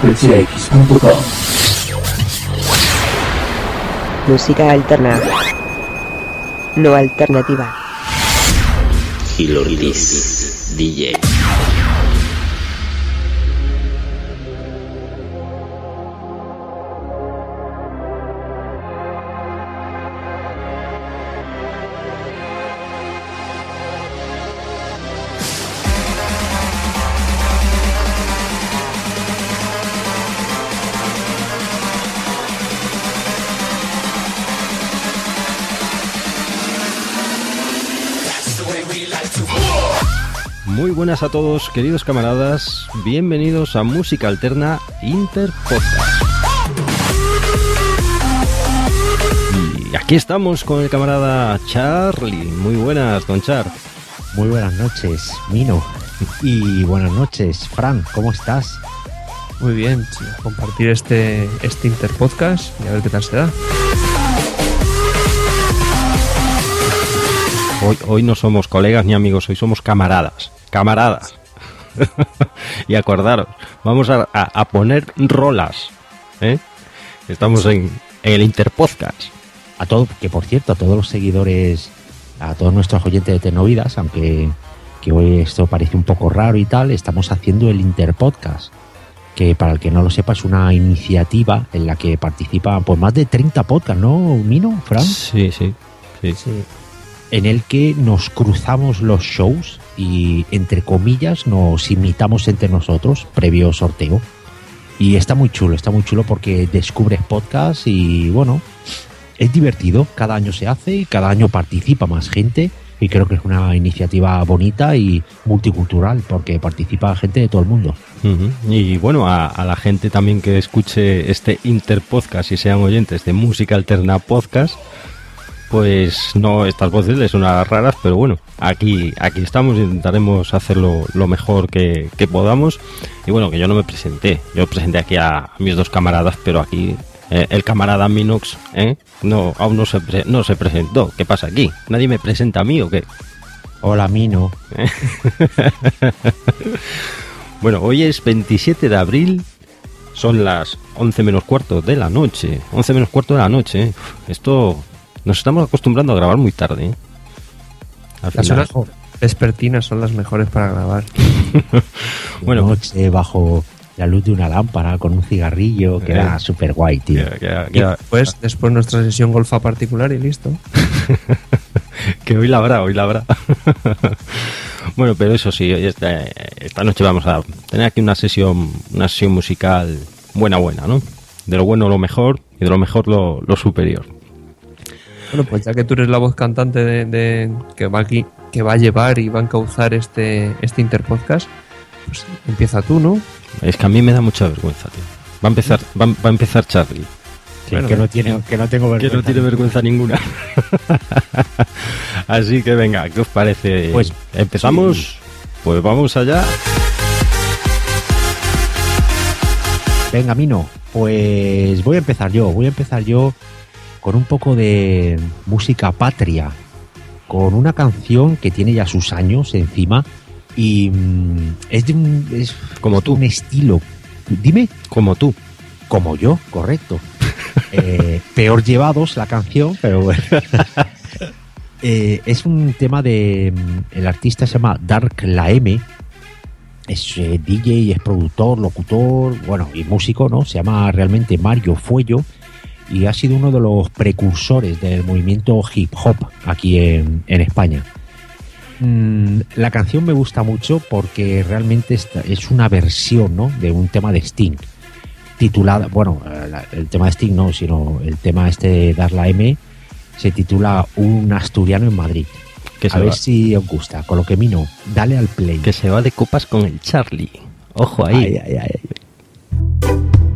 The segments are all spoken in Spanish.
frecuenciax.com Música alterna. No alternativa. Hilordis DJ Muy buenas a todos, queridos camaradas. Bienvenidos a Música Alterna Inter Podcast. Y aquí estamos con el camarada Charlie. Muy buenas, don Char. Muy buenas noches, Mino. Y buenas noches, Fran, ¿cómo estás? Muy bien, compartir este, este interpodcast y a ver qué tal se da. Hoy, hoy no somos colegas ni amigos, hoy somos camaradas. Camaradas. y acordaros, vamos a, a- a poner rolas. ¿eh? Estamos en, en el Interpodcast. A todo, que por cierto, a todos los seguidores, a todos nuestros oyentes de Tecnovidas, aunque que hoy esto parece un poco raro y tal, estamos haciendo el Interpodcast, que para el que no lo sepa es una iniciativa en la que participan pues más de 30 podcasts, ¿no, Mino, Fran? Sí, sí. sí. En el que nos cruzamos los shows y entre comillas nos imitamos entre nosotros previo sorteo. Y está muy chulo, está muy chulo porque descubres podcast y bueno, es divertido, cada año se hace y cada año participa más gente y creo que es una iniciativa bonita y multicultural porque participa gente de todo el mundo. Ujú. Y bueno, a, a la gente también que escuche este Interpodcast y sean oyentes de Música Alterna Podcast, pues no, estas voces les son raras, pero bueno, aquí, aquí estamos, intentaremos hacerlo lo mejor que, que podamos. Y bueno, que yo no me presenté, yo presenté aquí a mis dos camaradas, pero aquí eh, el camarada Minox ¿eh? no, aún no se, pre- no se presentó. ¿Qué pasa aquí? ¿Nadie me presenta a mí o qué? Hola Mino, Bueno, hoy es 27 de abril, son las 11 menos cuarto de la noche. 11 menos cuarto de la noche. ¿eh? Esto nos estamos acostumbrando a grabar muy tarde. ¿eh? Al Las final- horas vespertinas son las mejores para grabar. Bueno. noche bajo la luz de una lámpara con un cigarrillo que Eh. era súper guay, tío. que, que- Y que- después, después nuestra sesión golfa particular y listo. que hoy la habrá, hoy la habrá. bueno, pero eso sí, hoy esta, esta noche vamos a tener aquí una sesión, una sesión musical buena, buena, ¿no? De lo bueno lo mejor y de lo mejor lo, lo superior. Bueno, pues ya que tú eres la voz cantante de, de- que va aquí, que va a llevar y va a encauzar este, este interpodcast, pues empieza tú, ¿no? Es que a mí me da mucha vergüenza, tío. Va a empezar, va, va a empezar Charlie. Sí, Bueno, que, no tiene, que no tengo Que vergüenza. no tiene vergüenza ninguna. Así que venga, ¿qué os parece? Pues, empezamos. Pues vamos allá. Venga, Mino, pues voy a empezar yo. Voy a empezar yo con un poco de música patria, con una canción que tiene ya sus años encima y mm, es de un, es Como tú. un estilo. Dime, Como tú. como yo, correcto. Eh, peor llevados la canción, pero bueno. Eh, es un tema de. mm, El artista se llama Dark La M. Es eh, DJ, es productor, locutor, bueno, y músico, ¿no? Se llama realmente Mario Fuello y ha sido uno de los precursores del movimiento hip hop aquí en, en España. Mm, la canción me gusta mucho porque realmente esta- es una versión, ¿no? De un tema de Sting titulada, bueno, eh, la- el tema de Sting no, sino el tema este de Dar la M se titula Un asturiano en Madrid. Que a ver si os gusta. Con lo que mino, dale al play. que se va de copas con el Charlie. Ojo ahí. Ay, ay, ay.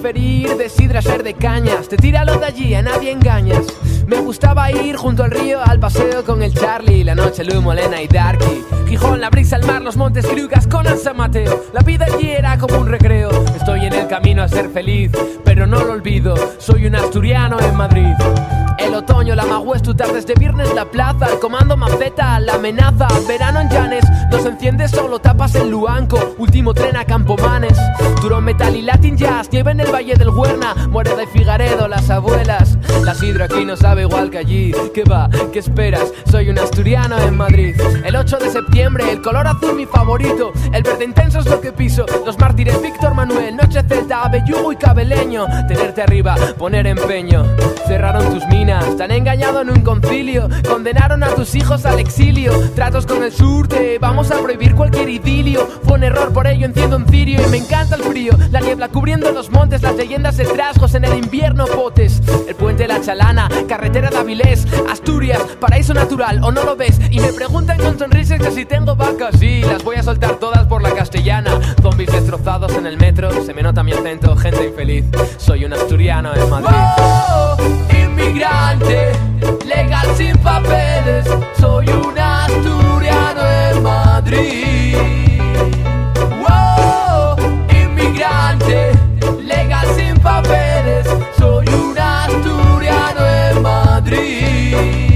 Siempre preferí ir de sidra ser de cañas. Te tíralo de allí, a nadie engañas. Me gustaba ir junto al río al paseo con el Charlie. La noche, Lu, Molena y Darky. Gijón, la brisa, el mar, los montes Grugas con San Mateo. La vida allí era como un recreo. Estoy en el camino a ser feliz, pero no lo olvido. Soy un asturiano en Madrid. El otoño, la magüez, tu tardes de viernes, la plaza, el comando maceta, la amenaza, verano en Llanes, nos enciendes solo, tapas en Luanco, último tren a Campomanes, Turón Metal y Latin Jazz, nieve en el Valle del Huerna, Moreda y Figaredo, las abuelas, la sidra aquí no sabe igual que allí, ¿qué va? ¿Qué esperas? Soy un asturiano en Madrid, el 8 de septiembre, el color azul mi favorito, el verde intenso es lo que piso, los mártires Víctor Manuel, Noche Celta, Abellugo y Cabeleño, tenerte arriba, poner empeño, cerraron tus minas, te han engañado en un concilio, condenaron a tus hijos al exilio, tratos con el sur, te vamos a prohibir cualquier idilio, fue un error, por ello enciendo un cirio y me encanta el frío, la niebla cubriendo los montes, las leyendas de trasgos en el invierno potes, el puente La Chalana, carretera de Avilés, Asturias, paraíso natural, o no lo ves, y me preguntan con sonrisas que si tengo vacas, sí, las voy a soltar todas por la castellana, zombies destrozados en el metro, se me nota mi acento, gente infeliz, soy un asturiano en Madrid. inmigrante, legal sin papeles, soy un asturiano en Madrid. Papeles, soy un asturiano en Madrid.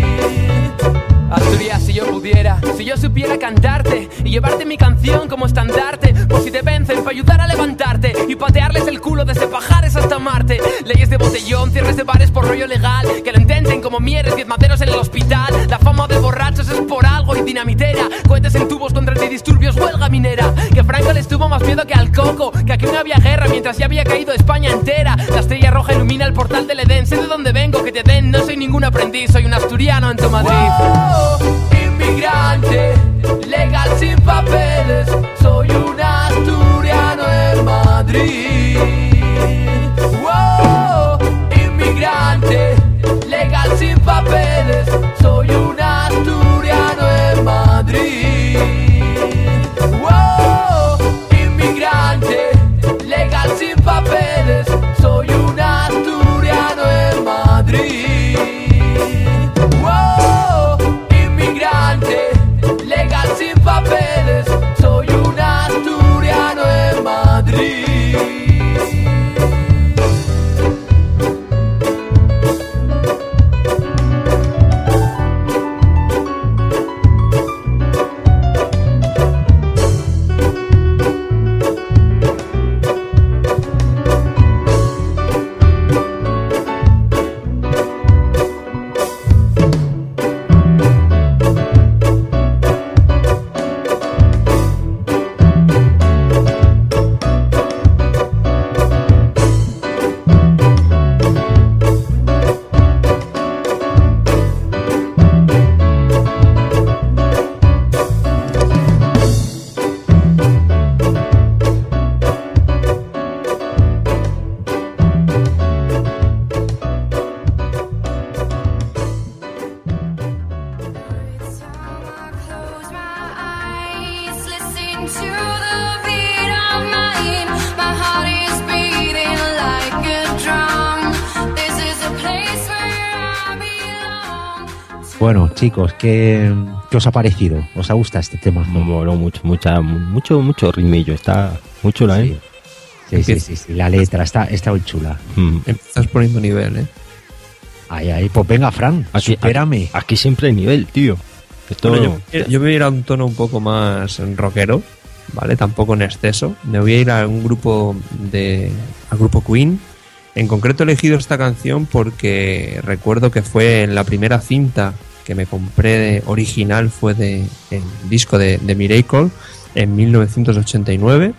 Asturias, si yo pudiera, si yo supiera cantarte y llevarte mi canción como estandarte, por si te vencen, para ayudar a levantarte y patearles el culo desde Pajares hasta Marte. Leyes de botellón, cierres de bares por rollo legal, que lo intenten como mieres, diez maderos en el hospital. La fama de borrachos es por algo y dinamitera, cohetes en tubos contra antidisturbios, huelga minera. Que Franco les tuvo más miedo que al coco, que aquí no había guerra mientras ya había caído España entera. La estrella roja ilumina el portal del Edén, sé de dónde vengo, que te den, no soy ningún aprendiz, soy un asturiano en tu Madrid. Inmigrante, chicos, ¿qué, qué os ha parecido? ¿Os ha gustado este tema? Me moló mucho, mucha, mucho, mucho ritmillo. Está muy chula, ¿eh? Sí, sí, sí, sí, La letra está, está muy chula. Mm. Estás poniendo nivel, ¿eh? Ay, ay, pues venga, Fran, Aquí, supérame. aquí siempre hay nivel, tío. Esto, Bueno, yo, yo me voy a ir a un tono un poco más rockero, ¿vale? Tampoco en exceso. Me voy a ir a un grupo de. al grupo Queen. En concreto he elegido esta canción porque recuerdo que fue en la primera cinta que me compré de- original, fue de el disco de, de Miracle en 1989,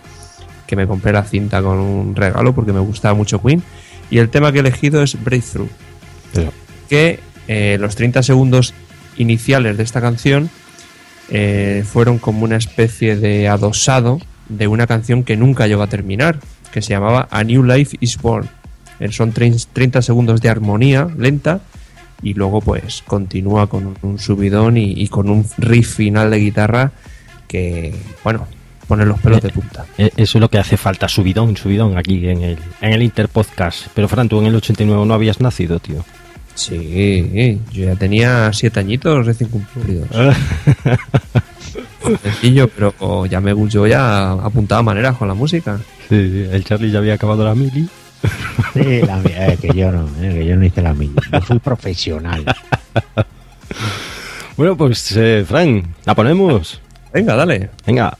que me compré la cinta con un regalo porque me gustaba mucho Queen. Y el tema que he elegido es Breakthrough que eh, los 30 segundos iniciales de esta canción eh, fueron como una especie de adosado de una canción que nunca llegó a terminar, que se llamaba A New Life is Born. Eh, son trein- 30 segundos de armonía lenta y luego pues continúa con un, subidón y, y con un riff final de guitarra que, bueno, pone los pelos de punta. eh, eso es lo que hace falta, subidón, subidón aquí en el, en el Interpodcast. Pero Fran, tú en el 89 no habías nacido, tío. Sí, yo ya tenía siete añitos recién cumplidos. Sencillo, pero ya me yo ya apuntaba maneras con la música. Sí, sí, el Charlie ya había acabado la mili. Sí, la mía, eh, que yo no, eh, que yo no hice la mía. Yo fui profesional. Bueno, pues, eh, Fran, ¿la ponemos? Venga, dale. Venga.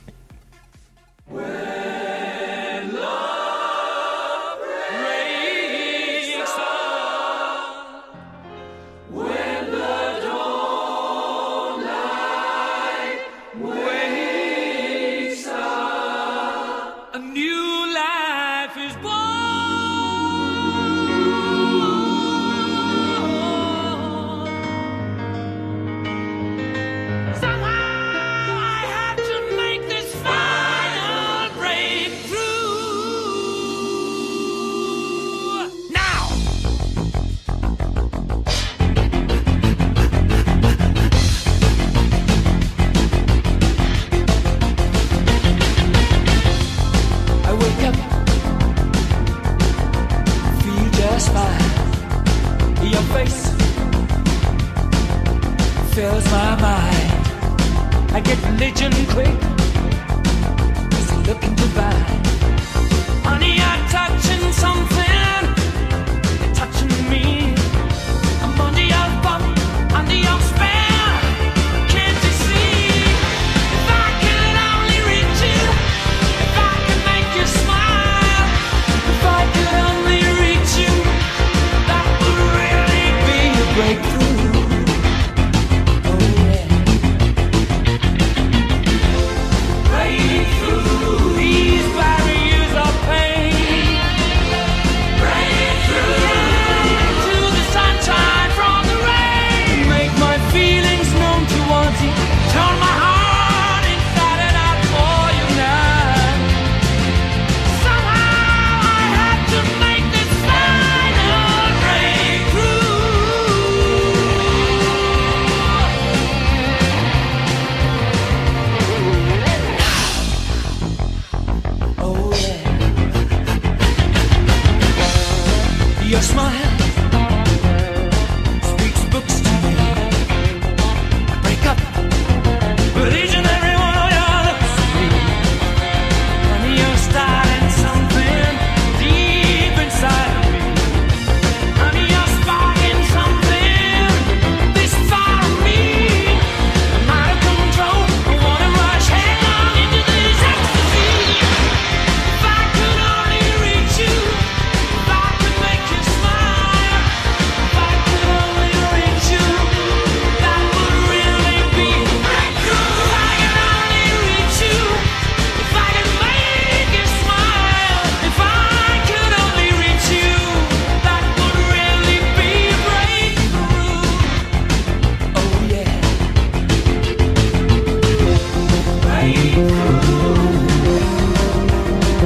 fills my mind. I get religion quick. Is he looking to buy.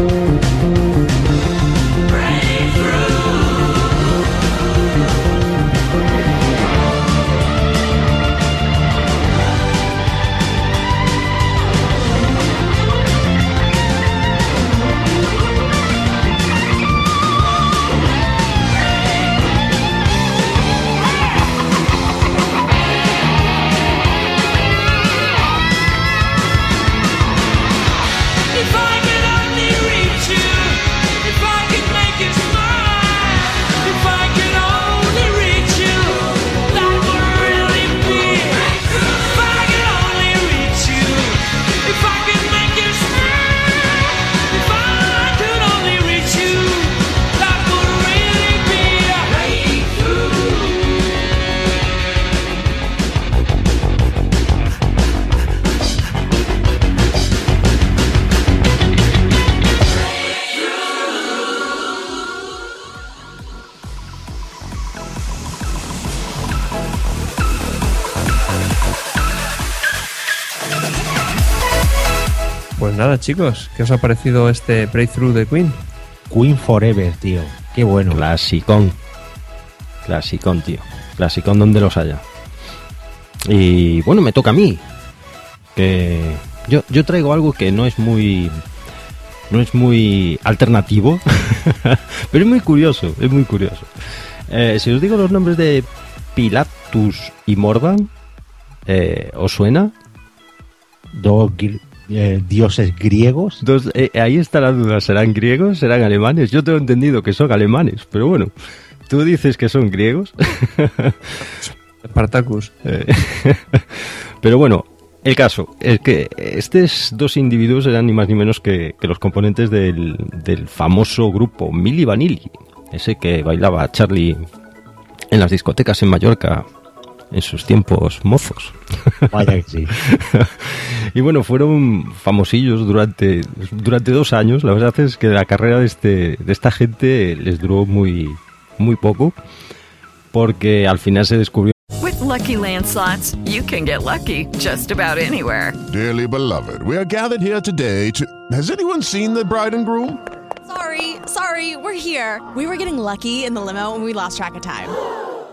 you. Chicos, ¿qué os ha parecido este breakthrough de Queen? Queen Forever, tío. Qué bueno. Clasicón. Clasicón, tío. Clasicón donde los haya. Y bueno, me toca a mí. Que yo, yo traigo algo que no es muy. No es muy alternativo. pero es muy curioso. Es muy curioso. Eh, si os digo los nombres de Pilatus y Mordan, eh, ¿os suena? Dos gri- eh, dioses griegos. Dos, eh, ahí está la duda. ¿Serán griegos? ¿Serán alemanes? Yo tengo entendido que son alemanes, pero bueno. Tú dices que son griegos. Spartacus. Eh, Pero bueno, el caso es que estos dos individuos eran ni más ni menos que, que los componentes del, del famoso grupo Milli Vanilli, ese que bailaba Charlie en las discotecas en Mallorca en sus tiempos mozos. Vaya que sí. y bueno, fueron famosillos durante, durante dos años. La verdad es que la carrera de, este, de esta gente les duró muy, muy poco, porque al final se descubrió With Lucky Land slots, you can get lucky just about anywhere. Dearly beloved, we are gathered here today to. Has anyone seen the bride and groom? Sorry, sorry, we're here. We were getting lucky in the limo and we lost track of time.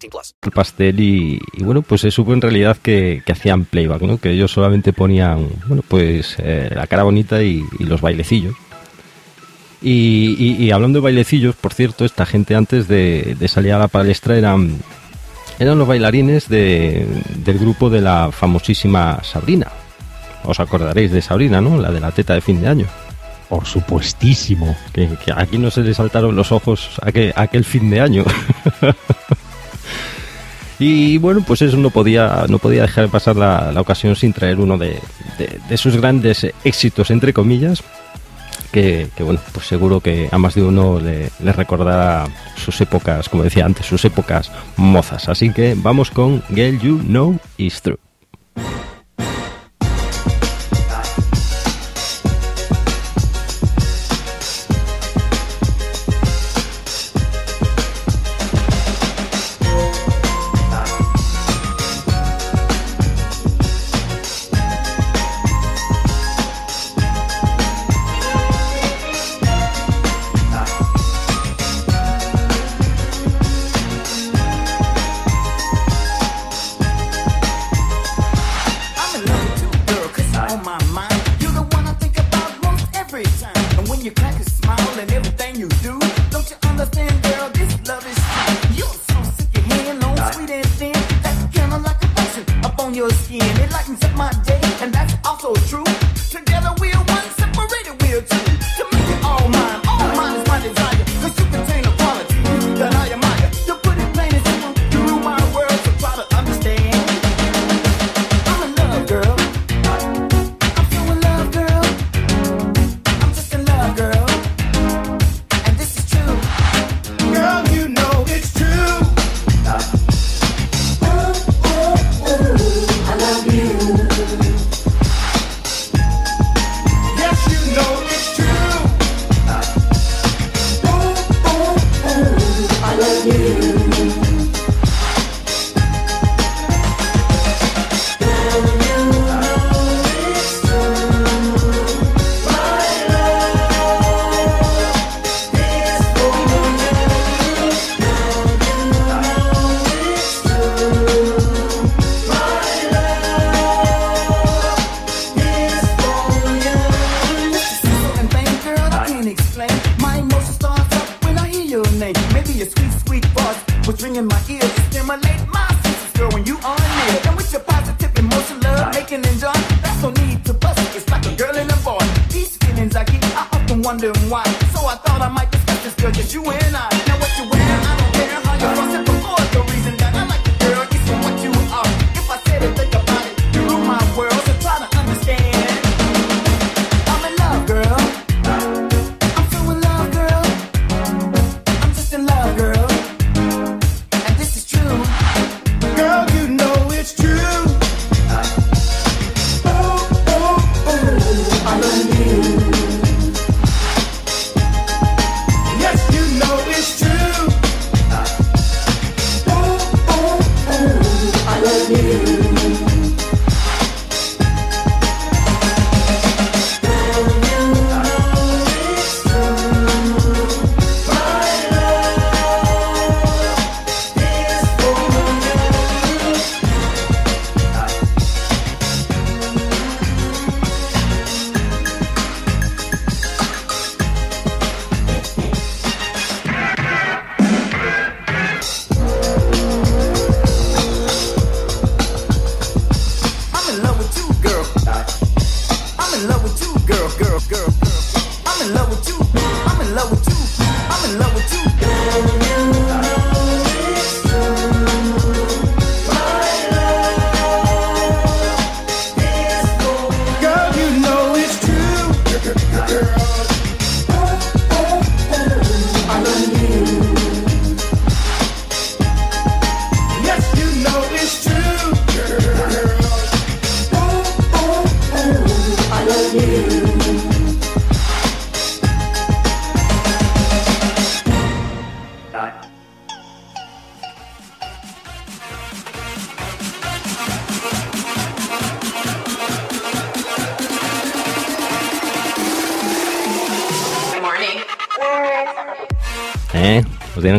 18 plus. el pastel y, y bueno, pues se supo en realidad que, que hacían playback, ¿no? Que ellos solamente ponían, bueno, pues eh, la cara bonita y, y los bailecillos. Y, y- y hablando de bailecillos, por cierto, esta gente antes de, de salir a la palestra eran, eran los bailarines de- del grupo de la famosísima Sabrina. Os acordaréis de Sabrina, ¿no? La de la teta de fin de año. Por supuestísimo. Que, que aquí no se le saltaron los ojos aquel, aquel fin de año. y bueno, pues eso no podía, no podía dejar de pasar la, la ocasión sin traer uno de, de- sus grandes éxitos, entre comillas. Que, bueno, pues seguro que a más de uno le, le recordará sus épocas, como decía antes, sus épocas mozas. Así que vamos con Girl You Know Is True.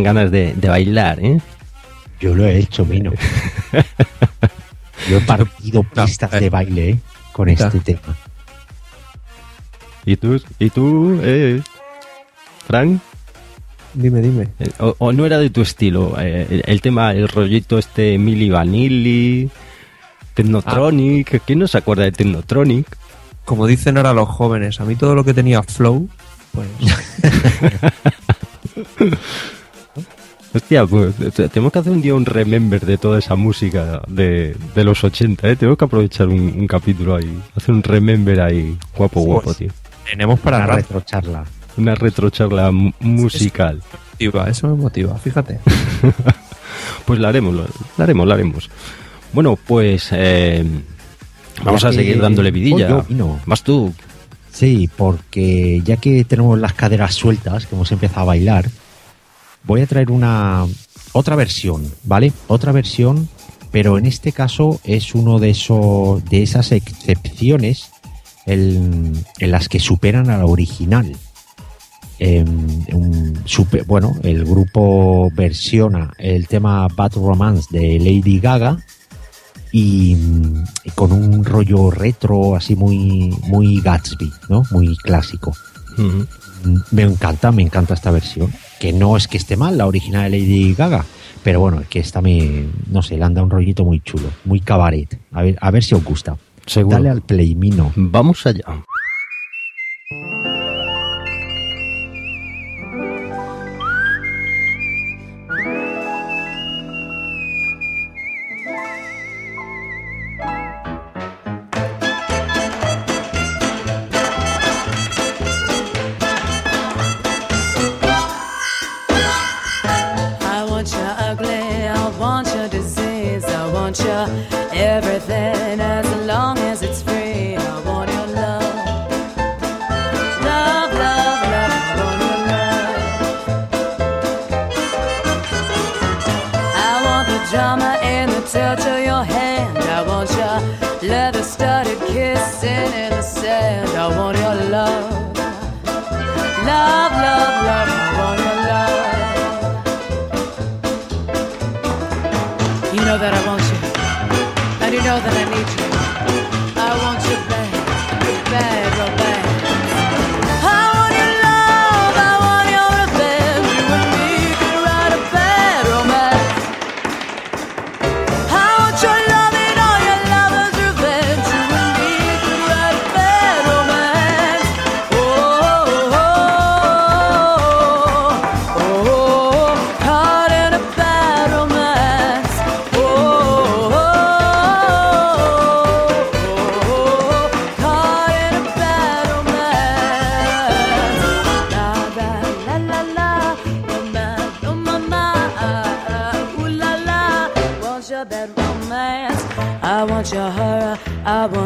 Ganas de, de bailar, ¿eh? Yo lo he hecho, Mino. Yo he partido pistas de baile ¿eh? con este tema. ¿Y tú? ¿Y tú? Eh, Frank? Dime, dime. Eh, O, o no era de tu estilo? eh, el, el tema, el rollito este Mili Vanilli, Technotronic. ¿Quién no se acuerda de Technotronic? Como dicen ahora los jóvenes, a mí todo lo que tenía flow, pues Hostia, pues te- tenemos que hacer un día un remember de toda esa música de, de los 80, ¿eh? Tenemos que aprovechar un, un capítulo ahí, hacer un remember ahí, guapo, Pues, guapo, tío. tenemos para Una retrocharla. Una retrocharla mu- musical. motiva, eso me motiva, fíjate. Pues la haremos, la haremos, la haremos. Bueno, pues eh, vamos Ya a seguir dándole vidilla. Vas tú. Sí, porque ya que tenemos las caderas sueltas, que hemos empezado a bailar, voy a traer una otra versión, ¿vale? Otra versión, pero en este caso es uno de esos de esas excepciones en, en las que superan a la original. Em, un super- bueno, el grupo versiona el tema Bad Romance de Lady Gaga y, y con un rollo retro así muy muy Gatsby, ¿no? Muy clásico. Mm, Me encanta, me encanta esta versión. Que no es que esté mal la original de Lady Gaga, pero bueno, es que esta me, no sé, le anda un rollito muy chulo, muy cabaret. A ver, a ver si os gusta. Seguro. Dale al play, Mino. Vamos allá. Drama and the touch of your hand. I want your leather studded kissing in the sand. I want your love. Love, love, love, I want your love. You know that I want you, and you know that I need you.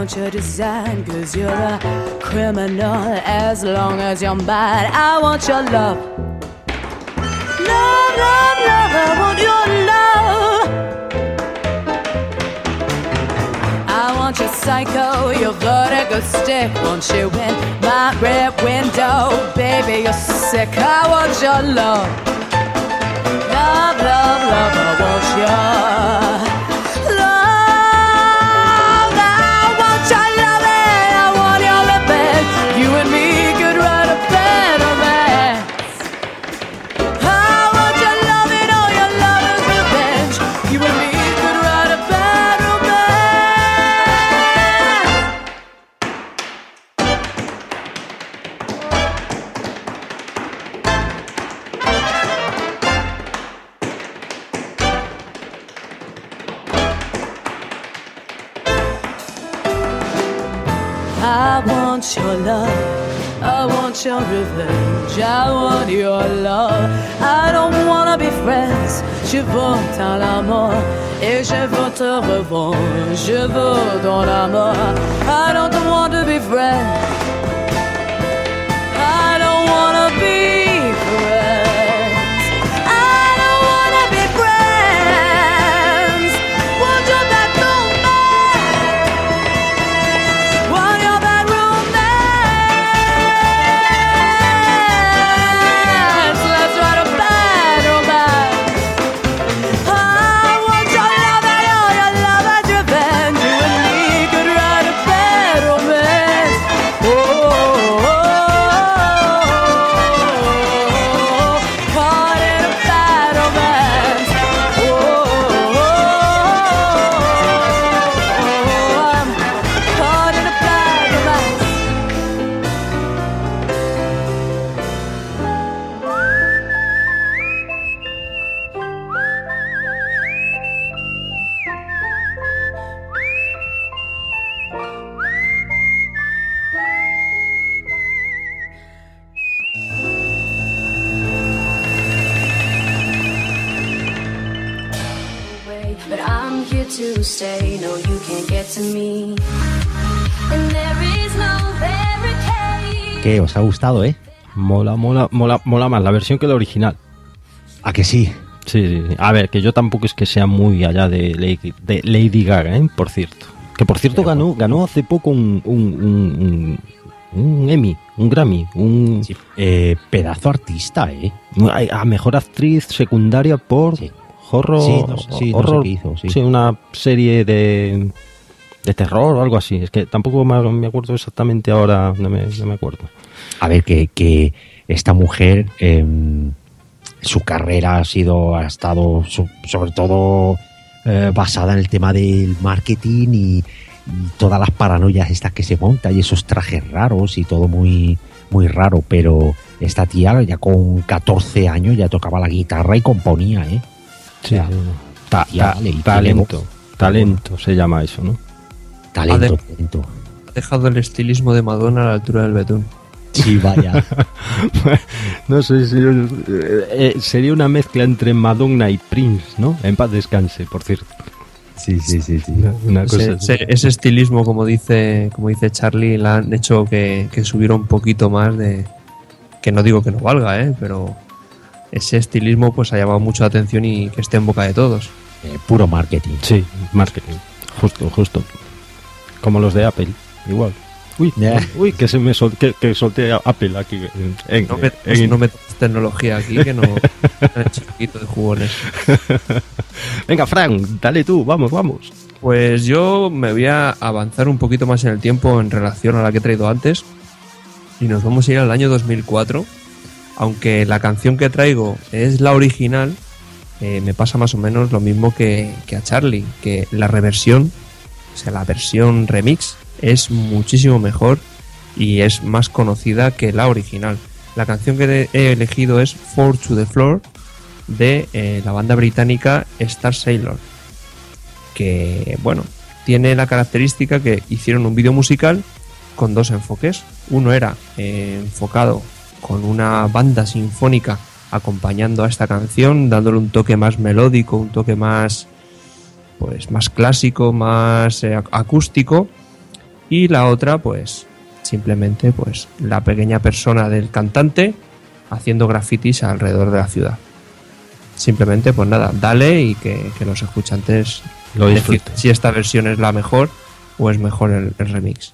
Want your design. Cause you're a criminal as long as you're mine. I want your love. Love, love, love, I want your love. I want your psycho, your vertigo stick. Want you in my rear window, baby, you're sick. I want your love. Love, love, love, I want your I want your love. I want your revenge. I want your love. I don't wanna be friends. Je veux ton amour et je veux te revoir. Je veux ton amour. I don't want to be friends. Barricade. ¿Qué? ¿Os ha gustado, eh? Mola, mola, mola, mola más la versión que la original. ¿A que sí? Sí, sí, sí. A ver, que yo tampoco es que sea muy allá de Lady, de Lady Gaga, ¿eh? Por cierto. Que por cierto ganó, ganó hace poco un, un, un, un Emmy, un Grammy, un... Eh, pedazo artista, ¿eh? A, mejor actriz secundaria por horror, Sí, no sé- sí, no sé horror- qué hizo, sí. una serie de, de terror o algo así. Es que tampoco me, me acuerdo exactamente ahora, no me, no me acuerdo. A ver, que, que esta mujer, em, su carrera ha sido, ha estado so- sobre todo eh, basada en el tema del marketing y, y todas las paranoias estas que se monta y esos trajes raros y todo muy, muy raro, pero esta tía ya con 14 años ya tocaba la guitarra y componía, ¿eh? Sí, O sea. Ta- ta- talento, talento se llama eso, ¿no? Talento, Ha de- talento. Ha dejado el estilismo de Madonna a la altura del betún. Sí, vaya. no sé si eh, eh, sería una mezcla entre Madonna y Prince, ¿no? En paz descanse, por cierto. Sí, sí, sí, sí. Una, una cosa Ese, así. ese- ese estilismo, como dice, como dice Charlie, la han hecho que, que subiera un poquito más de. Que no digo que no valga, ¿eh? Pero ese estilismo pues ha llamado mucho la atención y que esté en boca de todos. Eh, puro marketing. Sí, marketing. Justo, justo. Como los de Apple, igual. Uy, uy, que se me sol, que, que solté a Apple aquí. En, en- No metas, en- no metas tecnología aquí que no. el chiquito de jugones. Venga, Frank, dale tú, vamos, vamos. Pues yo me voy a avanzar un poquito más en el tiempo en relación a la que he traído antes. Y nos vamos a ir al año 2004. Aunque la canción que traigo es la original, eh, me pasa más o menos lo mismo que, que a Charlie. Que la reversión, o sea, la versión remix, es muchísimo mejor y es más conocida que la original. La canción que he elegido es Four to the Floor de eh, la banda británica Star Sailor que bueno, tiene la característica que hicieron un vídeo musical con dos enfoques. Uno era eh, enfocado con una banda sinfónica acompañando a esta canción, dándole un toque más melódico, un toque más pues más clásico, más eh, ac- acústico y la otra pues simplemente pues la pequeña persona del cantante haciendo grafitis alrededor de la ciudad. Simplemente pues nada, dale y que, que los escuchantes Lo disfruten. si esta versión es la mejor o es mejor el- el remix.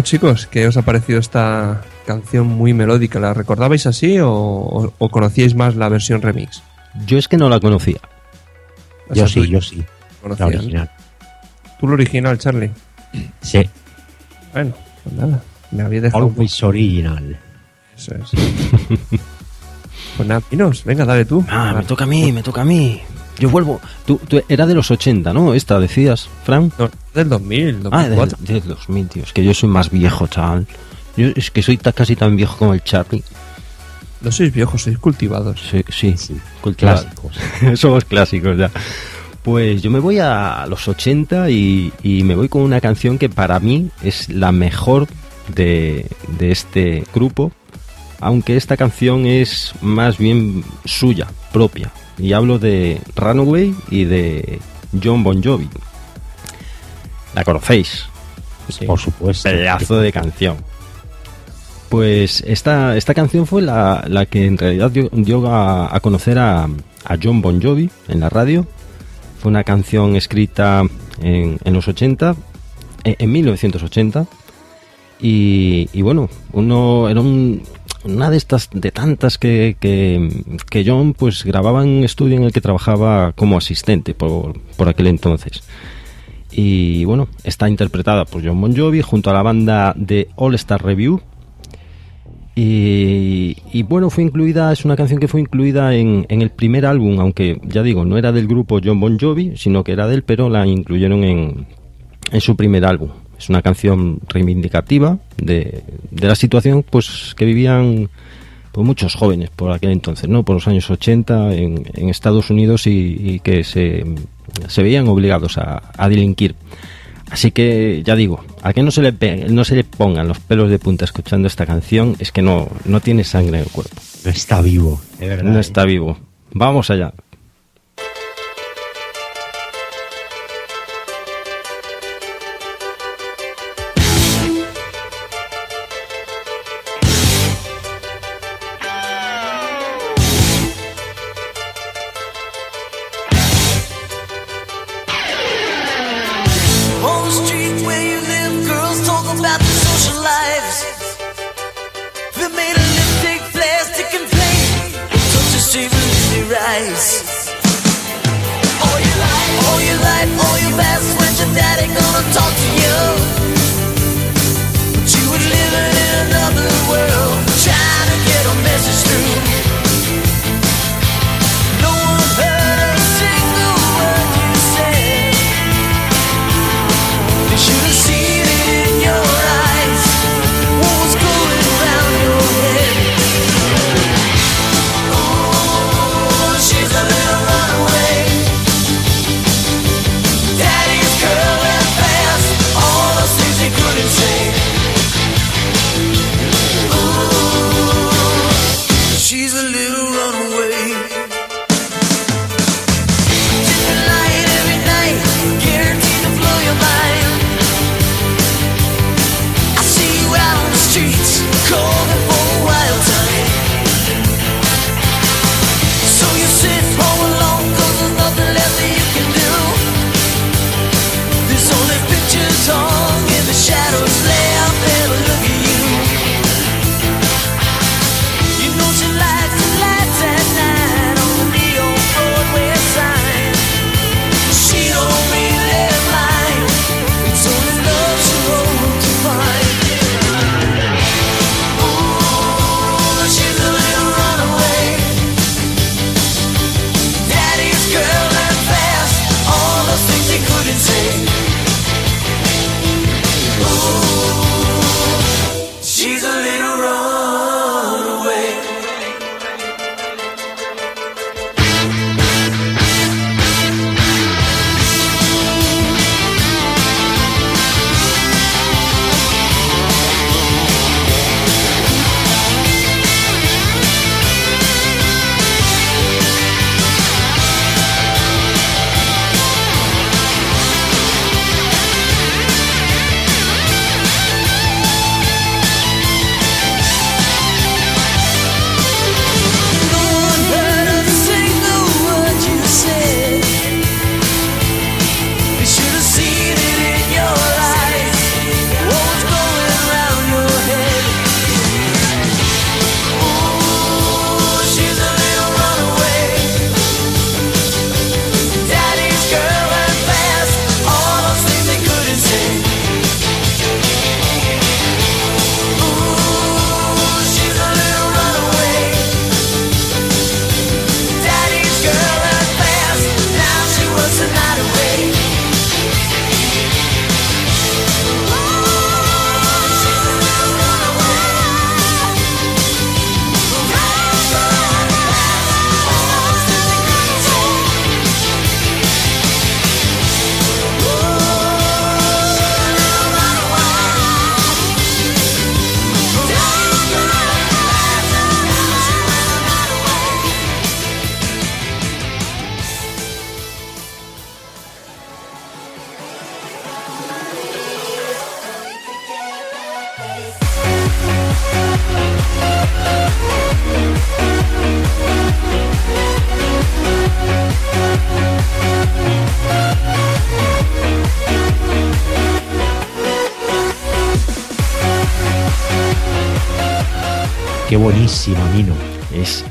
Bueno, chicos, ¿qué os ha parecido esta canción muy melódica? ¿La recordabais así o, o- o conocíais más la versión remix? Yo es que no la conocía. O Yo sea, sí, yo sí. conocías. La original. ¿Tú lo original, Charlie? Sí. Bueno, pues nada. Me había dejado un Always original. Eso es. pues nada, Pinos, venga, dale tú. Ah, me toca a mí, me toca a mí. Yo vuelvo. Tú, tú- era de los 80, ¿no? Esta decías, Fran. No, del 2000, Ah, del, 2004. del 2000, tío. Es que yo soy más viejo, chaval. Yo es que soy casi tan viejo como el Charlie. No sois viejos, sois cultivados. Sí, sí, cultivados. Somos clásicos ya. Pues yo me voy a los 80 y, y me voy con una canción que para mí es la mejor de, de este grupo, aunque esta canción es más bien suya, propia. Y hablo de Runaway y de John Bon Jovi. ¿La conocéis? Por supuesto. Pedazo de canción. Pues esta, esta canción fue la, la que en realidad dio, dio a, a conocer a, a John Bon Jovi en la radio. Fue una canción escrita en, en los 80, en, en 1980. Y, y bueno, uno era un- una de estas, de tantas que, que, que John pues grababa en un estudio en el que trabajaba como asistente por, por aquel entonces. Y bueno, está interpretada por John Bon Jovi junto a la banda de All Star Review. Y, bueno, fue incluida, es una canción que fue incluida en, en el primer álbum, aunque ya digo, no era del grupo John Bon Jovi, sino que era de él, pero la incluyeron en, en su primer álbum. Es una canción reivindicativa de, de la situación pues que vivían pues, muchos jóvenes por aquel entonces, ¿no? Por los años 80 en, en Estados Unidos y, y que se, se veían obligados a, a delinquir. Así que ya digo, a que no se le pe- no se le pongan los pelos de punta escuchando esta canción es que no, no tiene sangre en el cuerpo. No está vivo, de verdad. No ¿eh? está vivo. Vamos allá.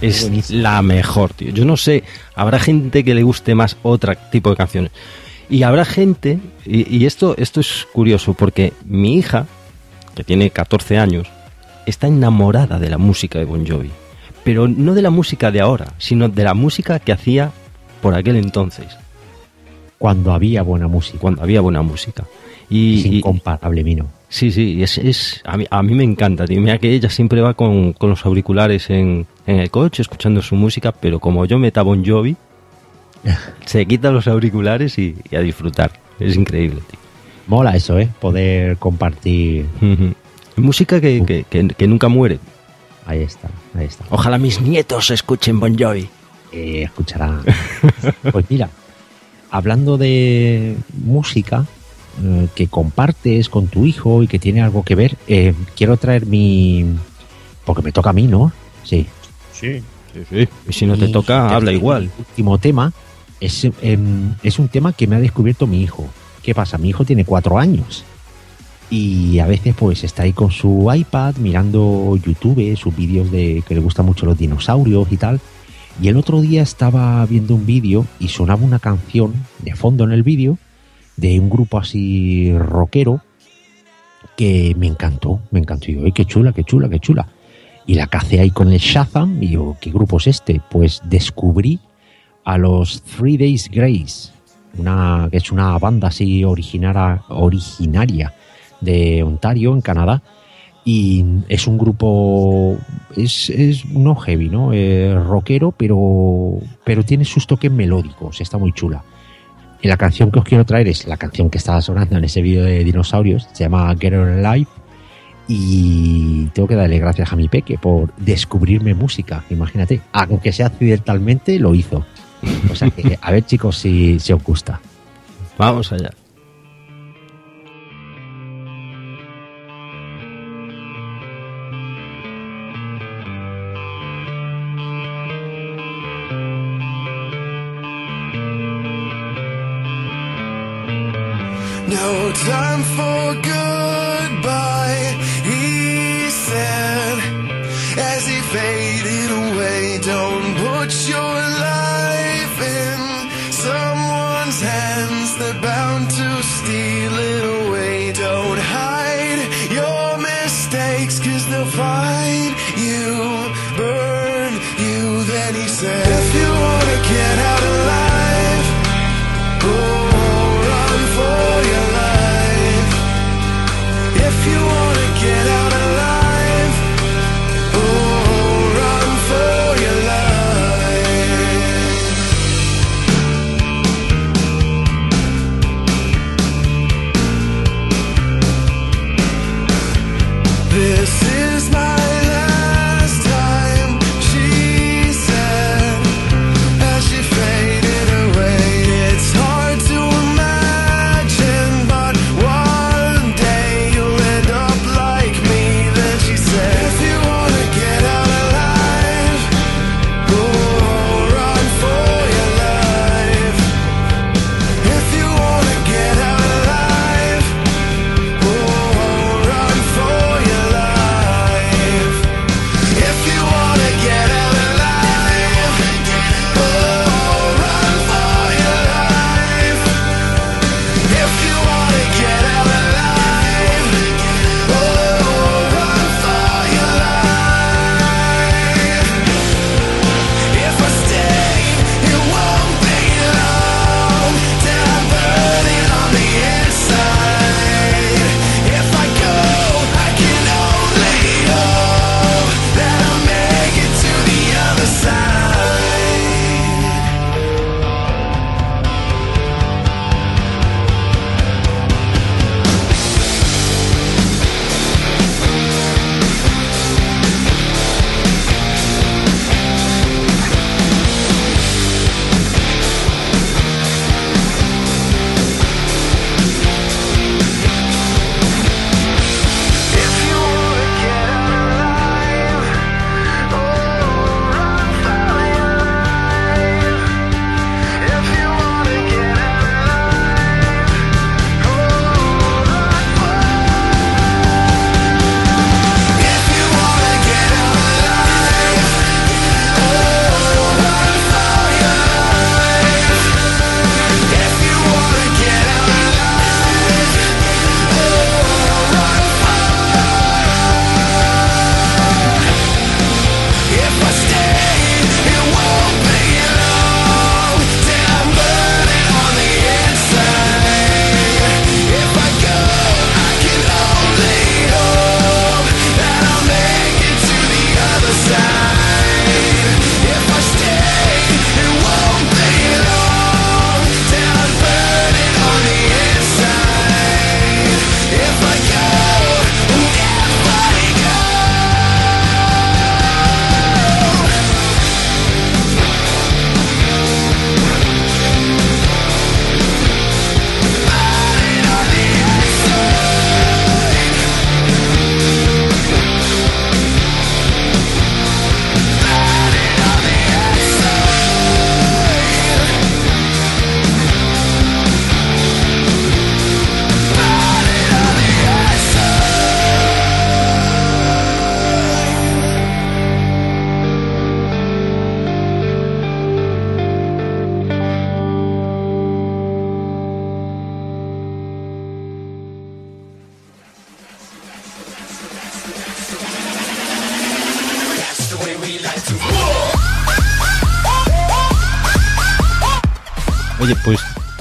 Es, la mejor, tío. Yo no sé, habrá gente que le guste más otro tipo de canciones. Y habrá gente, y, y esto, esto es curioso, porque mi hija, que tiene 14 años, está enamorada de la música de Bon Jovi. Pero no de la música de ahora, sino de la música que hacía por aquel entonces. Cuando había buena música. Cuando había buena música. Y, Es incomparable, Mino. Sí, sí, es, es, a, mí, a mí me encanta, tío. Mira que ella siempre va con, con los auriculares en, en el coche escuchando su música, pero como yo meta Bon Jovi, se quita los auriculares y, y a disfrutar. Es increíble, tío. Mola eso, ¿eh? Poder compartir. Música que, que, que- que nunca muere. Ahí está, ahí está. Ojalá mis nietos escuchen Bon Jovi. Eh, escuchará. pues mira, hablando de música eh, que compartes con tu hijo y que tiene algo que ver, eh, quiero traer mi. Porque me toca a mí, ¿no? Sí. Sí. Sí, sí. Y si no te toca, habla igual. último tema es, em, es un tema que me ha descubierto mi hijo. ¿Qué pasa? Mi hijo tiene cuatro años y a veces pues está ahí con su iPad mirando YouTube, sus vídeos de que le gustan mucho los dinosaurios y tal. Y el otro día estaba viendo un vídeo y sonaba una canción de fondo en el vídeo de un grupo así rockero que me encantó, me encantó. Y digo, "Ay, qué chula, qué chula, qué chula. Y la cacé ahí con el Shazam y digo, ¿qué grupo es este? Pues descubrí a los Three Days Grace, una, que es una banda así originaria, originaria de Ontario, en Canadá. Y es un grupo, es, es no heavy, ¿no? Eh, rockero, pero, pero tiene sus toques melódicos, está muy chula. Y la canción que os quiero traer es la canción que estaba sonando en ese vídeo de dinosaurios, se llama Get Her Alive. Y tengo que darle gracias a mi peque por descubrirme música, imagínate. Aunque sea accidentalmente, lo hizo. O sea que, a ver chicos si, si os gusta. Vamos allá. Time for goodbye,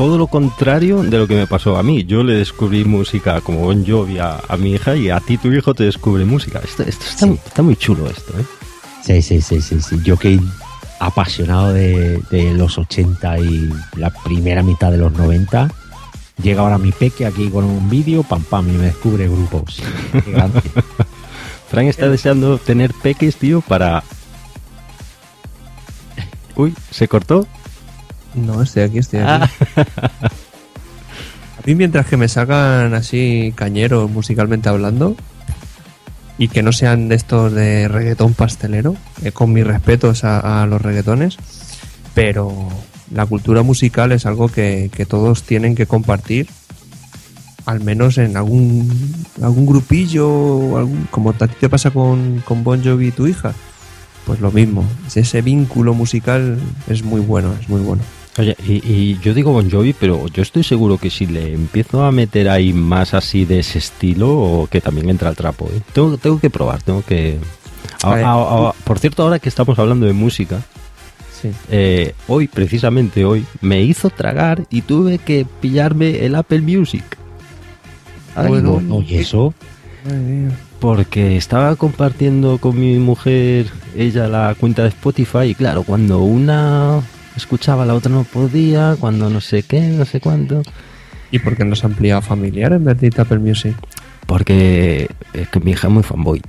todo lo contrario de lo que me pasó a mí. Yo le descubrí música como Bon Jovi a, a mi hija y a ti tu hijo te descubre música. Esto, esto está, está muy chulo esto, ¿eh? Sí, sí, sí, sí, sí. Yo que apasionado de, de los 80 y la primera mitad de los 90, llega ahora mi peque aquí con un vídeo, pam, pam, y me descubre grupos. Frank está deseando tener peques, tío, para... Uy, ¿se cortó? No, estoy aquí, estoy aquí. A mí mientras que me sacan así cañeros musicalmente hablando y que no sean de estos de reggaetón pastelero, eh, con mis respetos a, a los reggaetones, pero la cultura musical es algo que, que todos tienen que compartir, al menos en algún, algún grupillo, algún- como a ti te pasa con, con Bon Jovi y tu hija. Pues lo mismo, ese vínculo musical es muy bueno, es muy bueno. Oye, y, y yo digo Bon Jovi, pero yo estoy seguro que si le empiezo a meter ahí más así de ese estilo, o que también entra al trapo, ¿eh? tengo, tengo que probar, tengo que... A- por cierto, ahora que estamos hablando de música, Sí. eh, hoy, precisamente hoy, me hizo tragar y tuve que pillarme el Apple Music. Ay, Bueno, no, ¿y eso? Porque estaba compartiendo con mi mujer ella la cuenta de Spotify y claro, cuando una escuchaba, la otra no podía, cuando no sé qué, no sé cuánto. ¿Y por qué no se ha ampliado familiar en vez de Apple Music? Porque es que mi hija es muy fanboy.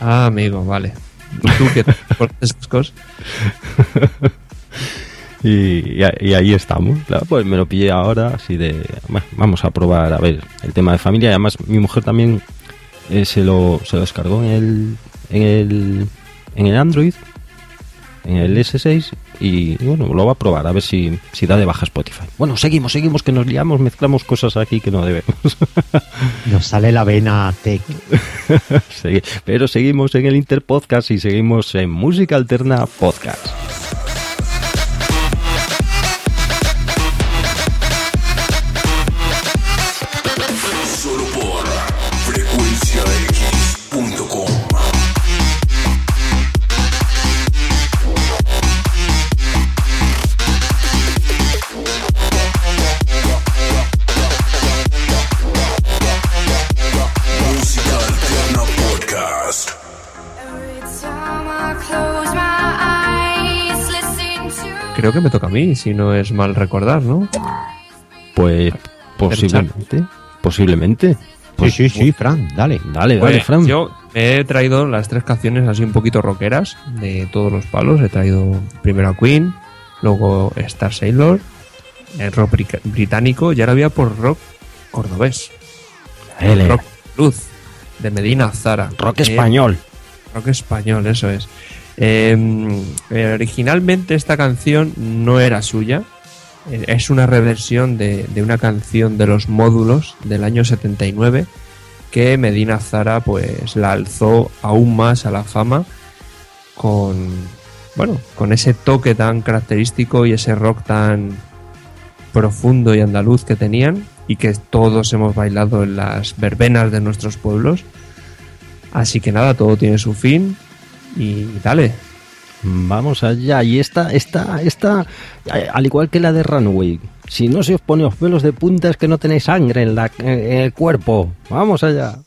Ah, amigo, vale. ¿Y tú qué por esas cosas? Y, y y ahí estamos. Claro, pues me lo pillé ahora, así de. bueno, vamos a probar a ver el tema de familia. Y además, mi mujer también eh, se, lo, se lo descargó en el, en el, en el Android, en el S6. Y bueno, lo va a probar a ver si, si da de baja Spotify. Bueno, seguimos, seguimos, que nos liamos, mezclamos cosas aquí que no debemos. Nos sale la vena tech. Sí, Pero seguimos en el Interpodcast y seguimos en Música Alterna Podcast. Creo que me toca a mí, si no es mal recordar, ¿no? Pues posiblemente. Posiblemente. Pues, sí, sí, sí, Fran, dale. Dale, dale, Pues Fran. Yo me he traído las tres canciones así un poquito rockeras de todos los palos. He traído primero a Queen, luego Star Sailor, el rock bri- británico y ahora voy a por rock cordobés. Ele. Rock Luz, de Medina Zara. Rock Eh, español. Rock español, eso es. Eh, eh, originalmente esta canción no era suya. Eh, Es una reversión de, de una canción de los módulos del año 79 que Medina Zara pues la alzó aún más a la fama con bueno, con ese toque tan característico y ese rock tan profundo y andaluz que tenían y que todos hemos bailado en las verbenas de nuestros pueblos. Así que nada, todo tiene su fin y dale. Vamos allá. Y esta, esta, esta, eh, al igual que la de Runway, si no se os pone los pelos de punta es que no tenéis sangre en, la, en el cuerpo. Vamos allá.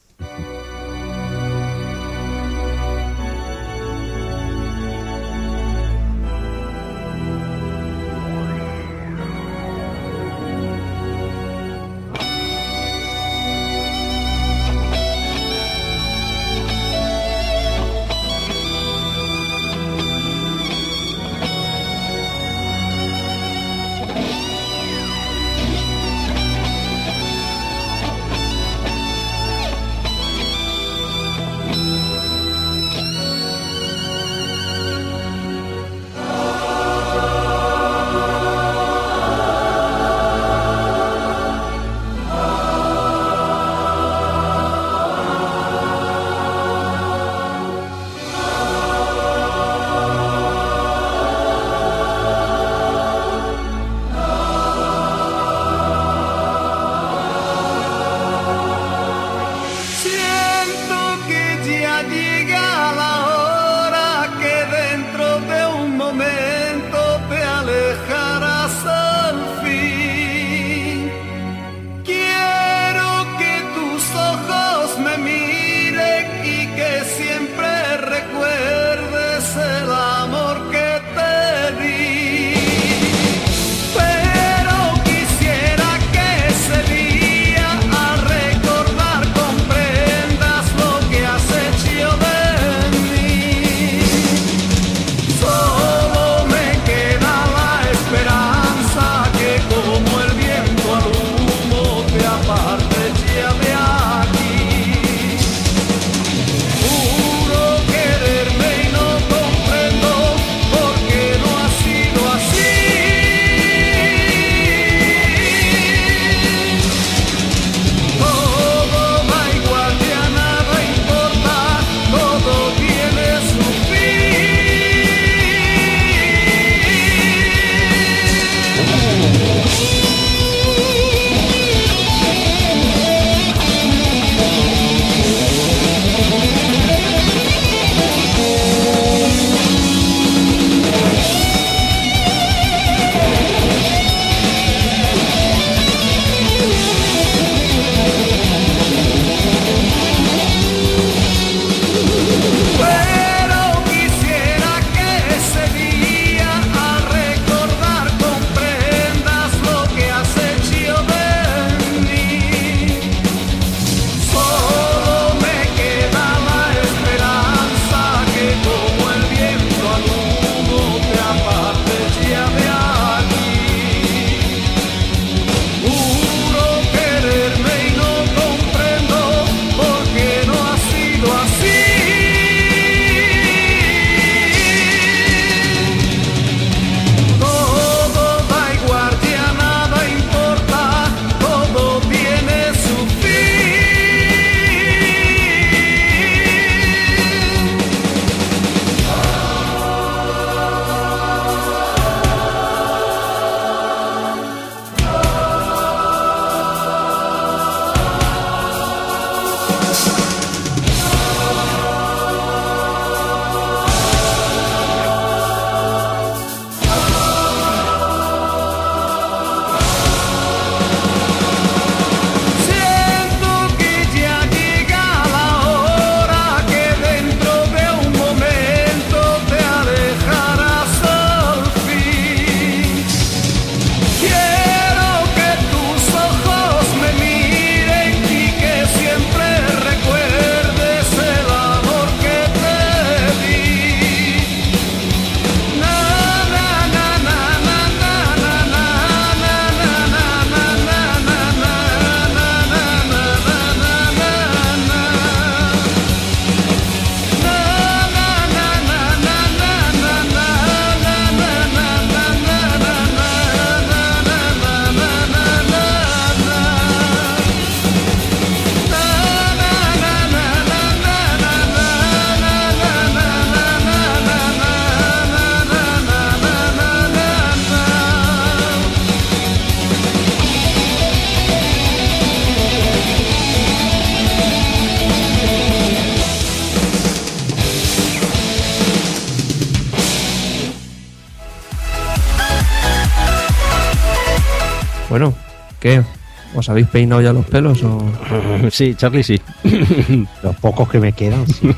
¿Os habéis peinado ya los pelos o...? Sí, Charlie sí. Los pocos que me quedan, sí.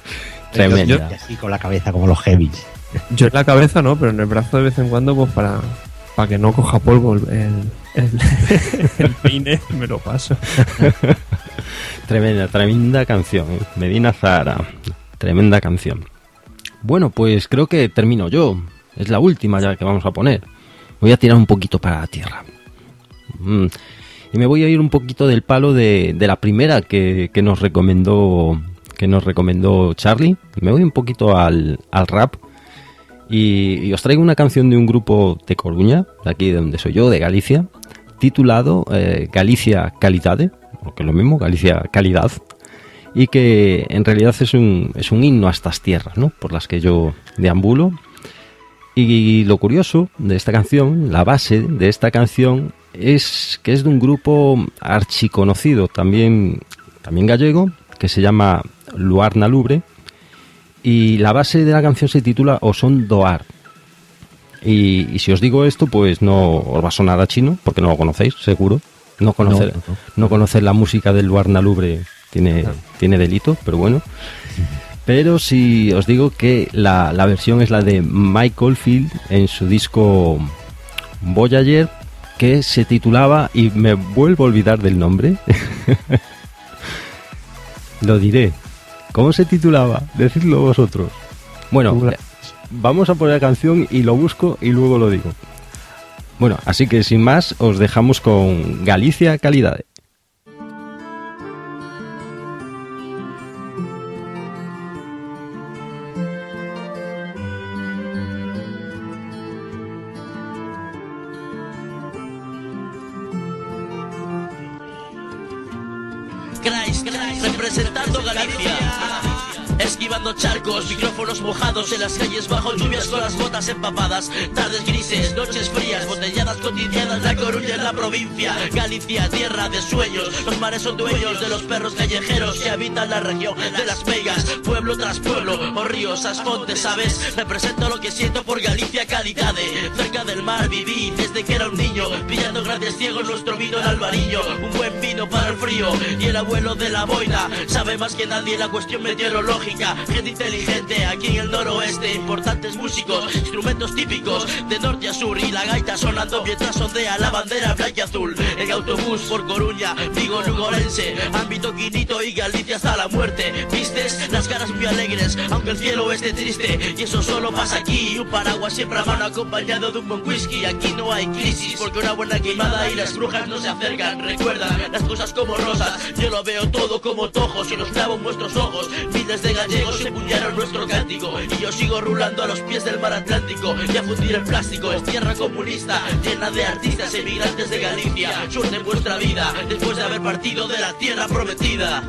Tremenda. Yo- y así con la cabeza como los heavies. Yo en la cabeza no, pero en el brazo de vez en cuando, pues para, para que no coja polvo el, el, el- el peine, me lo paso. Tremenda, tremenda canción. ¿eh? Medina Zahara. Tremenda canción. Bueno, pues creo que termino yo. Es la última ya que vamos a poner. Voy a tirar un poquito para la tierra. Mm. Y me voy a ir un poquito del palo de, de la primera que, que nos recomendó que nos recomendó Charlie. Me voy un poquito al, al rap. Y, os traigo una canción de un grupo de Coruña, de aquí de donde soy yo, de Galicia, titulado eh, Galicia Calidade, o que es lo mismo, Galicia Calidad, y que en realidad es un, es un himno a estas tierras, ¿no? Por las que yo deambulo. Y lo curioso de esta canción, la base de esta canción, es que es de un grupo archiconocido, también, también gallego, que se llama Luarna Lubre, y la base de la canción se titula O son Doar. Y, y si os digo esto, pues no os va a sonar a chino, porque no lo conocéis, seguro. No conocer, No, no, no conocer la música del Luarna Lubre tiene, tiene delito, pero bueno. Pero si os digo que la, la versión es la de Michael Field en su disco Voyager, que se titulaba, y me vuelvo a olvidar del nombre, lo diré. ¿Cómo se titulaba? Decidlo vosotros. Bueno, vamos a poner la canción y lo busco y luego lo digo. Bueno, así que sin más, os dejamos con Galicia Calidad. Mojados en las calles bajo lluvias con las botas empapadas. Tardes grises, noches frías, botelladas cotidianas, La Coruña en la provincia. Galicia, tierra de sueños. Los mares son dueños de los perros callejeros que habitan la región de las Vegas. Pueblo tras pueblo, o ríos, asfontes, ¿sabes? Represento lo que siento por Galicia, calidade. Cerca del mar viví desde que era un niño, pillando grandes ciegos nuestro vino en Alvarillo. Un buen el frío y el abuelo de la boina sabe más que nadie la cuestión meteorológica. Gente inteligente aquí en el noroeste, importantes músicos, instrumentos típicos de norte a sur y la gaita sonando mientras ondea la bandera blanca y azul. El autobús por Coruña, Vigo, Lugorense, ámbito Quinito y Galicia hasta la muerte. Vistes las caras muy alegres, aunque el cielo esté triste y eso solo pasa aquí. Un paraguas siempre a mano acompañado de un buen whisky. Aquí no hay crisis porque una buena queimada y las brujas no se acercan. Recuerda las cosas como yo lo veo todo como tojos y los clavo en vuestros ojos. Miles de gallegos empuñaron nuestro cántico y yo sigo rulando a los pies del mar Atlántico y a fundir el plástico. Es tierra comunista llena de artistas emigrantes de Galicia. Suerte en vuestra vida después de haber partido de la tierra prometida.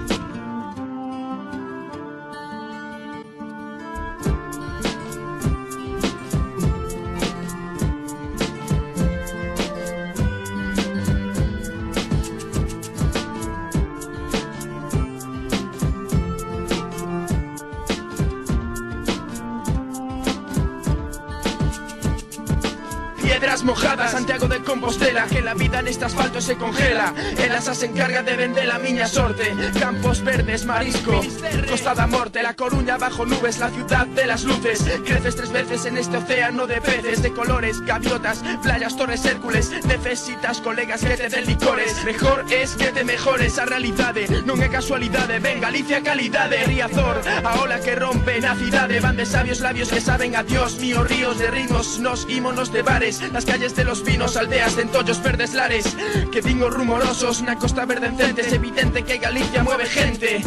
Piedras mojadas, Santiago de Compostela Que la vida en este asfalto se congela. El asa se encarga de vender la miña sorte. Campos verdes, marisco Costa da Morte, La Coruña bajo nubes La ciudad de las luces. Creces tres veces en este océano de peces De colores, gaviotas, playas, torres, Hércules. Necesitas colegas que te den licores. Mejor es que te mejores a realidade Non é casualidade, ven Galicia calidade Riazor, a ola que rompe na cidade Van de sabios labios que saben a Dios. Mío Ríos de ritmos, nos ímonos de bares. Las calles de los pinos, aldeas de entollos verdes lares Que dingo rumorosos na costa verde encente Es evidente que Galicia mueve gente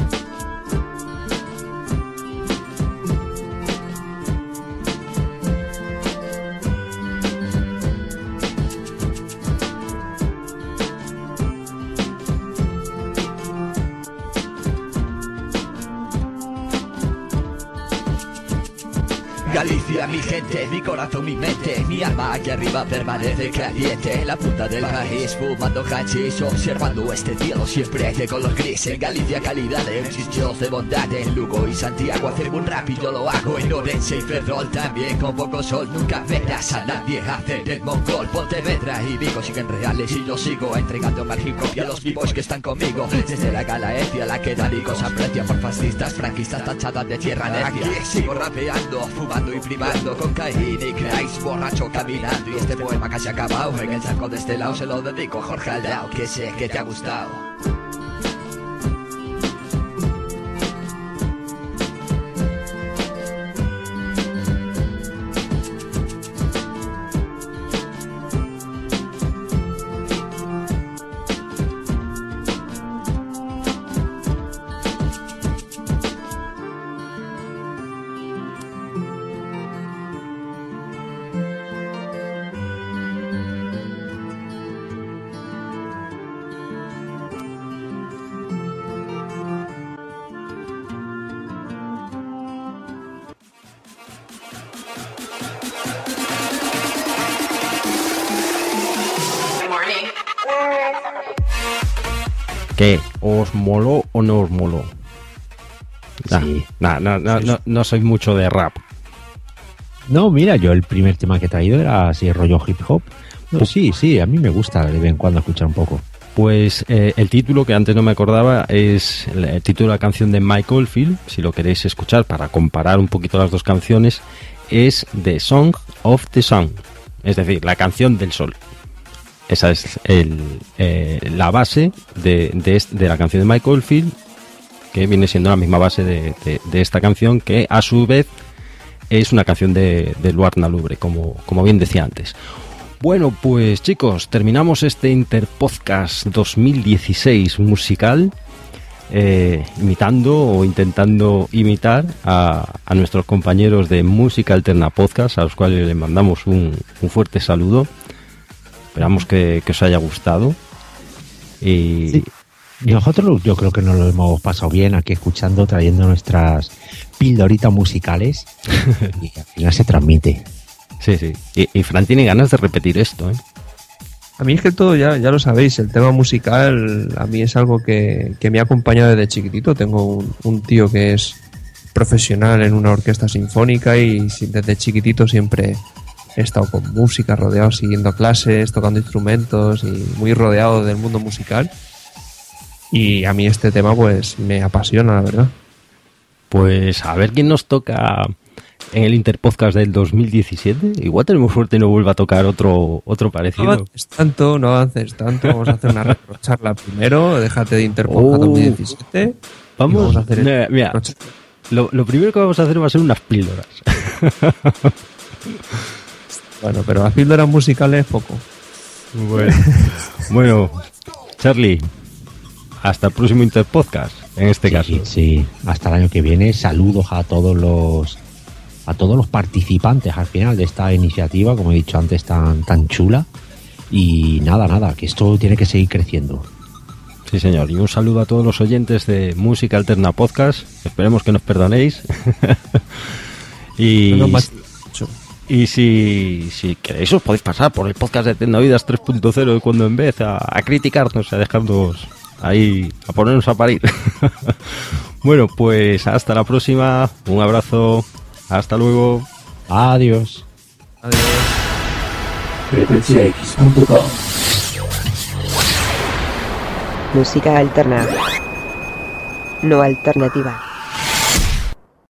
Galicia mi gente, mi corazón, mi mente, mi alma aquí arriba permanece caliente. En la punta del país, fumando hachís, observando este cielo siempre de color gris. En Galicia, calidad, en chichos de bondad. En Lugo y Santiago, hacer un rap y yo lo hago. En Orense y Ferrol también, con poco sol, nunca verás a nadie hacer el mongol. Pontevedra y Vigo siguen reales y yo sigo entregando hop y a los vivos que están conmigo. Desde la Galaecia, la que Daricos aprecia por fascistas, franquistas tachadas de tierra necia. Aquí sigo rapeando, fumando y privando con Caín y Christ, borracho caminando. Y este poema casi acabado. En el saco de este lado se lo dedico a Jorge Aldao, que sé que te ha gustado. Moló o no? Nah, nah, nah, no, no soy mucho de rap. No, mira, yo el primer tema que he traído era así rollo hip hop. No, sí, sí, a mí me gusta de vez en cuando escuchar un poco. Pues eh, el título, que antes no me acordaba, es el, el título de la canción de Michael Field, si lo queréis escuchar para comparar un poquito las dos canciones, es The Song of the Sun, es decir, la canción del sol. Esa es eh, la base de, de, la canción de Michael Field, que viene siendo la misma base de, de- esta canción, que a su vez es una canción de, de Luarna Lubre, como, como bien decía antes. Bueno, pues chicos, terminamos este Interpodcast 2016 musical, eh, imitando o intentando imitar a, a nuestros compañeros de Música Alterna Podcast, a los cuales les mandamos un, un fuerte saludo. Esperamos que, que os haya gustado. Y, Y nosotros yo creo que nos lo hemos pasado bien aquí escuchando, trayendo nuestras pildoritas musicales y al final se transmite. Sí, sí. Y, y Fran tiene ganas de repetir esto, ¿eh? A mí es que todo, ya, ya lo sabéis, el tema musical a mí es algo que, que me ha acompañado desde chiquitito. Tengo un, un tío que es profesional en una orquesta sinfónica y desde chiquitito siempre he estado con música, rodeado, siguiendo clases, tocando instrumentos y muy rodeado del mundo musical. Y a mí este tema pues me apasiona, la verdad. Pues a ver quién nos toca en el Interpodcast del 2017. Igual tenemos suerte y no vuelva a tocar otro, otro No parecido. avances tanto, no avances tanto. Vamos a hacer una retrocharla primero. Déjate de Interpodcast Oh. 2017. y Vamos, a hacer mira, mira, lo, lo primero que vamos a hacer va a ser unas píldoras. Bueno, pero las píldoras musicales poco. Bueno, bueno, Charlie, hasta el próximo Interpodcast, en este caso. Sí, hasta el año que viene. Saludos a todos los a todos los participantes al final de esta iniciativa, como he dicho antes, tan, tan chula. Y nada, nada, que esto tiene que seguir creciendo. Sí, señor. Y un saludo a todos los oyentes de Música Alterna Podcast. Esperemos que nos perdonéis. y, No más- y si, si queréis, os podéis pasar por el podcast de Tecnovidas 3.0 de cuando en vez a, a criticarnos, a dejarnos ahí, a ponernos a parir. bueno, pues hasta la próxima. Un abrazo. Hasta luego. Adiós. frecuenciax.com Música alterna. No alternativa.